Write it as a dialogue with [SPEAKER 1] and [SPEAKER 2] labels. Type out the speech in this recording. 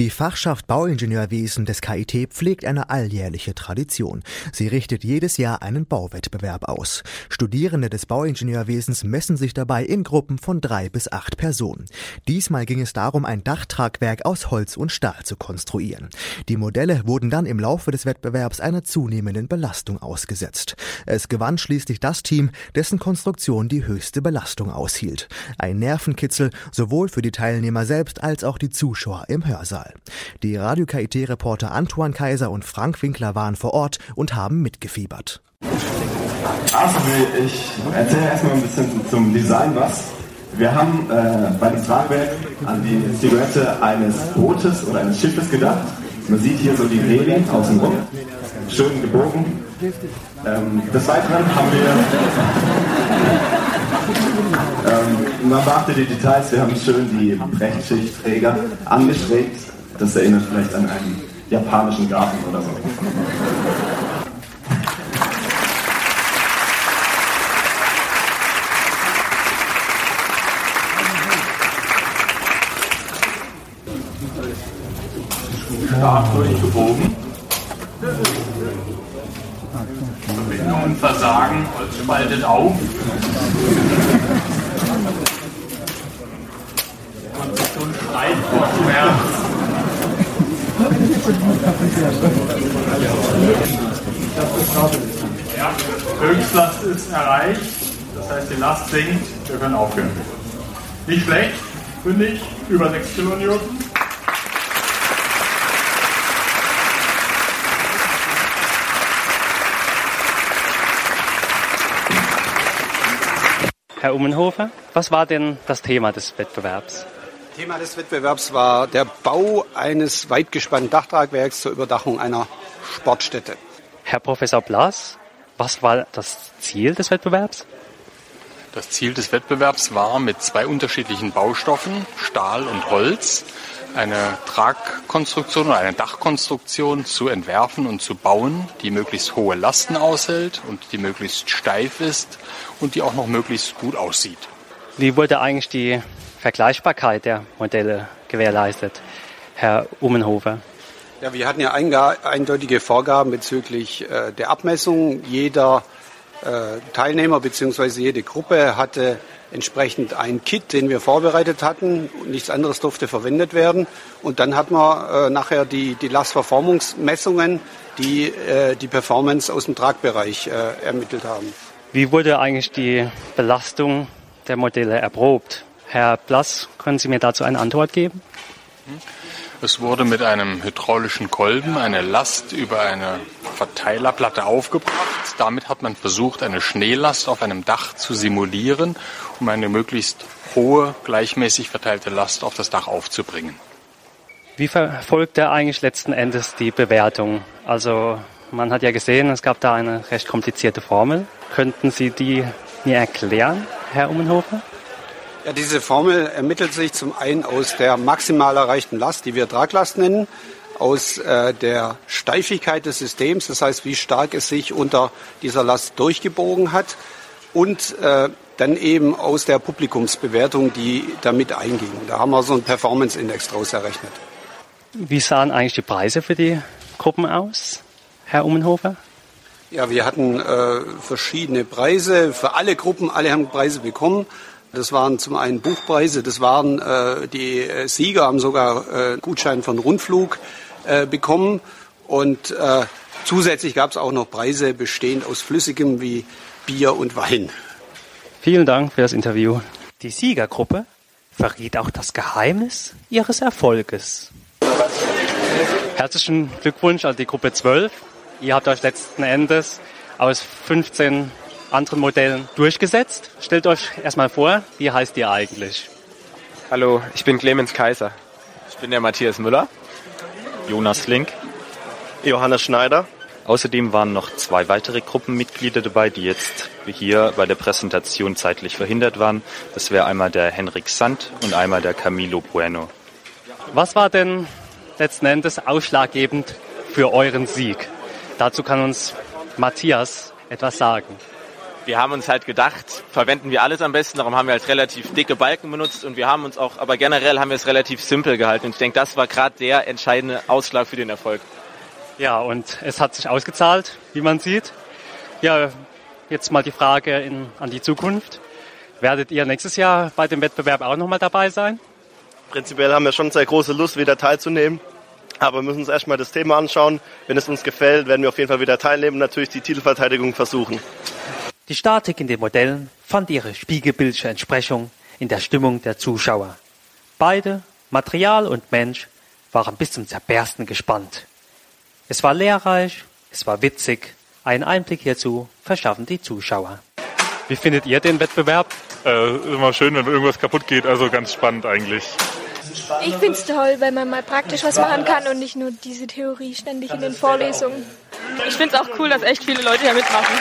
[SPEAKER 1] Die Fachschaft Bauingenieurwesen des KIT pflegt eine alljährliche Tradition. Sie richtet jedes Jahr einen Bauwettbewerb aus. Studierende des Bauingenieurwesens messen sich dabei in Gruppen von drei bis acht Personen. Diesmal ging es darum, ein Dachtragwerk aus Holz und Stahl zu konstruieren. Die Modelle wurden dann im Laufe des Wettbewerbs einer zunehmenden Belastung ausgesetzt. Es gewann schließlich das Team, dessen Konstruktion die höchste Belastung aushielt. Ein Nervenkitzel sowohl für die Teilnehmer selbst als auch die Zuschauer im Hörsaal. Die Radio KIT-Reporter Antoine Kaiser und Frank Winkler waren vor Ort und haben mitgefiebert.
[SPEAKER 2] Also ich erzähle erstmal ein bisschen zum Design was. Wir haben äh, bei dem Tragwerk an die Silhouette eines Bootes oder eines Schiffes gedacht. Man sieht hier so die Reling außenrum, schön gebogen. Ähm, des Weiteren haben wir ähm, man beachte die Details, wir haben schön die Brechtschichtträger angeschrägt. Das erinnert vielleicht an einen japanischen Garten oder so.
[SPEAKER 3] Stark durchgebogen. Verbindungen versagen, Holz spaltet auf. Konstruktion schreit vor Schmerz. Ja, Höchstlast ist erreicht, das heißt die Last sinkt, wir können aufhören. Nicht schlecht, finde ich, über 6 Kilonewton.
[SPEAKER 4] Herr Ummenhofer, was war denn das Thema des Wettbewerbs?
[SPEAKER 5] Thema des Wettbewerbs war der Bau eines weitgespannten Dachtragwerks zur Überdachung einer Sportstätte.
[SPEAKER 4] Herr Professor Blas, was war das Ziel des Wettbewerbs?
[SPEAKER 6] Das Ziel des Wettbewerbs war, mit zwei unterschiedlichen Baustoffen, Stahl und Holz, eine Tragkonstruktion oder eine Dachkonstruktion zu entwerfen und zu bauen, die möglichst hohe Lasten aushält und die möglichst steif ist und die auch noch möglichst gut aussieht.
[SPEAKER 4] Wie wurde eigentlich die Vergleichbarkeit der Modelle gewährleistet, Herr Ummenhofer?
[SPEAKER 5] Ja, wir hatten ja eindeutige Vorgaben bezüglich äh, der Abmessung. Jeder äh, Teilnehmer bzw. jede Gruppe hatte entsprechend ein Kit, den wir vorbereitet hatten. Nichts anderes durfte verwendet werden. Und dann hatten wir äh, nachher die, die Lastverformungsmessungen, die äh, die Performance aus dem Tragbereich äh, ermittelt haben.
[SPEAKER 4] Wie wurde eigentlich die Belastung der Modelle erprobt? Herr Blass, können Sie mir dazu eine Antwort geben?
[SPEAKER 6] Es wurde mit einem hydraulischen Kolben eine Last über eine Verteilerplatte aufgebracht. Damit hat man versucht, eine Schneelast auf einem Dach zu simulieren, um eine möglichst hohe, gleichmäßig verteilte Last auf das Dach aufzubringen.
[SPEAKER 4] Wie verfolgt er eigentlich letzten Endes die Bewertung? Also man hat ja gesehen, es gab da eine recht komplizierte Formel. Könnten Sie die mir erklären, Herr Ummenhofer?
[SPEAKER 5] Ja, diese Formel ermittelt sich zum einen aus der maximal erreichten Last, die wir Traglast nennen, aus äh, der Steifigkeit des Systems, das heißt, wie stark es sich unter dieser Last durchgebogen hat und äh, dann eben aus der Publikumsbewertung, die damit einging. Da haben wir so einen Performance-Index draus errechnet.
[SPEAKER 4] Wie sahen eigentlich die Preise für die Gruppen aus, Herr Ummenhofer?
[SPEAKER 5] Ja, wir hatten äh, verschiedene Preise für alle Gruppen. Alle haben Preise bekommen. Das waren zum einen Buchpreise, das waren äh, die äh, Sieger haben sogar äh, Gutschein von Rundflug äh, bekommen und äh, zusätzlich gab es auch noch Preise bestehend aus Flüssigem wie Bier und Wein.
[SPEAKER 4] Vielen Dank für das Interview.
[SPEAKER 7] Die Siegergruppe verriet auch das Geheimnis ihres Erfolges.
[SPEAKER 4] Herzlichen Glückwunsch an die Gruppe 12. Ihr habt euch letzten Endes aus 15 anderen Modellen durchgesetzt. Stellt euch erstmal vor, wie heißt ihr eigentlich?
[SPEAKER 8] Hallo, ich bin Clemens Kaiser.
[SPEAKER 9] Ich bin der Matthias Müller.
[SPEAKER 10] Jonas Link.
[SPEAKER 11] Johannes Schneider.
[SPEAKER 10] Außerdem waren noch zwei weitere Gruppenmitglieder dabei, die jetzt hier bei der Präsentation zeitlich verhindert waren. Das wäre einmal der Henrik Sand und einmal der Camilo Bueno.
[SPEAKER 4] Was war denn letzten Endes ausschlaggebend für euren Sieg? Dazu kann uns Matthias etwas sagen.
[SPEAKER 9] wir haben uns halt gedacht, verwenden wir alles am besten, darum haben wir halt relativ dicke Balken benutzt und wir haben uns auch, aber generell haben wir es relativ simpel gehalten und ich denke, das war gerade der entscheidende Ausschlag für den Erfolg.
[SPEAKER 4] Ja, und es hat sich ausgezahlt, wie man sieht. Ja, jetzt mal die Frage in, an die Zukunft. Werdet ihr nächstes Jahr bei dem Wettbewerb auch nochmal dabei sein?
[SPEAKER 11] Prinzipiell haben wir schon sehr große Lust, wieder teilzunehmen. Aber wir müssen uns erstmal das Thema anschauen. Wenn es uns gefällt, werden wir auf jeden Fall wieder teilnehmen und natürlich die Titelverteidigung versuchen.
[SPEAKER 7] Die Statik in den Modellen fand ihre spiegelbildliche Entsprechung in der Stimmung der Zuschauer. Beide, Material und Mensch, waren bis zum Zerbersten gespannt. Es war lehrreich, es war witzig. Einen Einblick hierzu verschaffen die Zuschauer.
[SPEAKER 4] Wie findet ihr den Wettbewerb?
[SPEAKER 3] Äh, immer schön, wenn irgendwas kaputt geht, also ganz spannend eigentlich.
[SPEAKER 12] Ich finde es toll, weil man mal praktisch was machen kann und nicht nur diese Theorie ständig in den Vorlesungen.
[SPEAKER 13] Ich finde es auch cool, dass echt viele Leute hier mitmachen.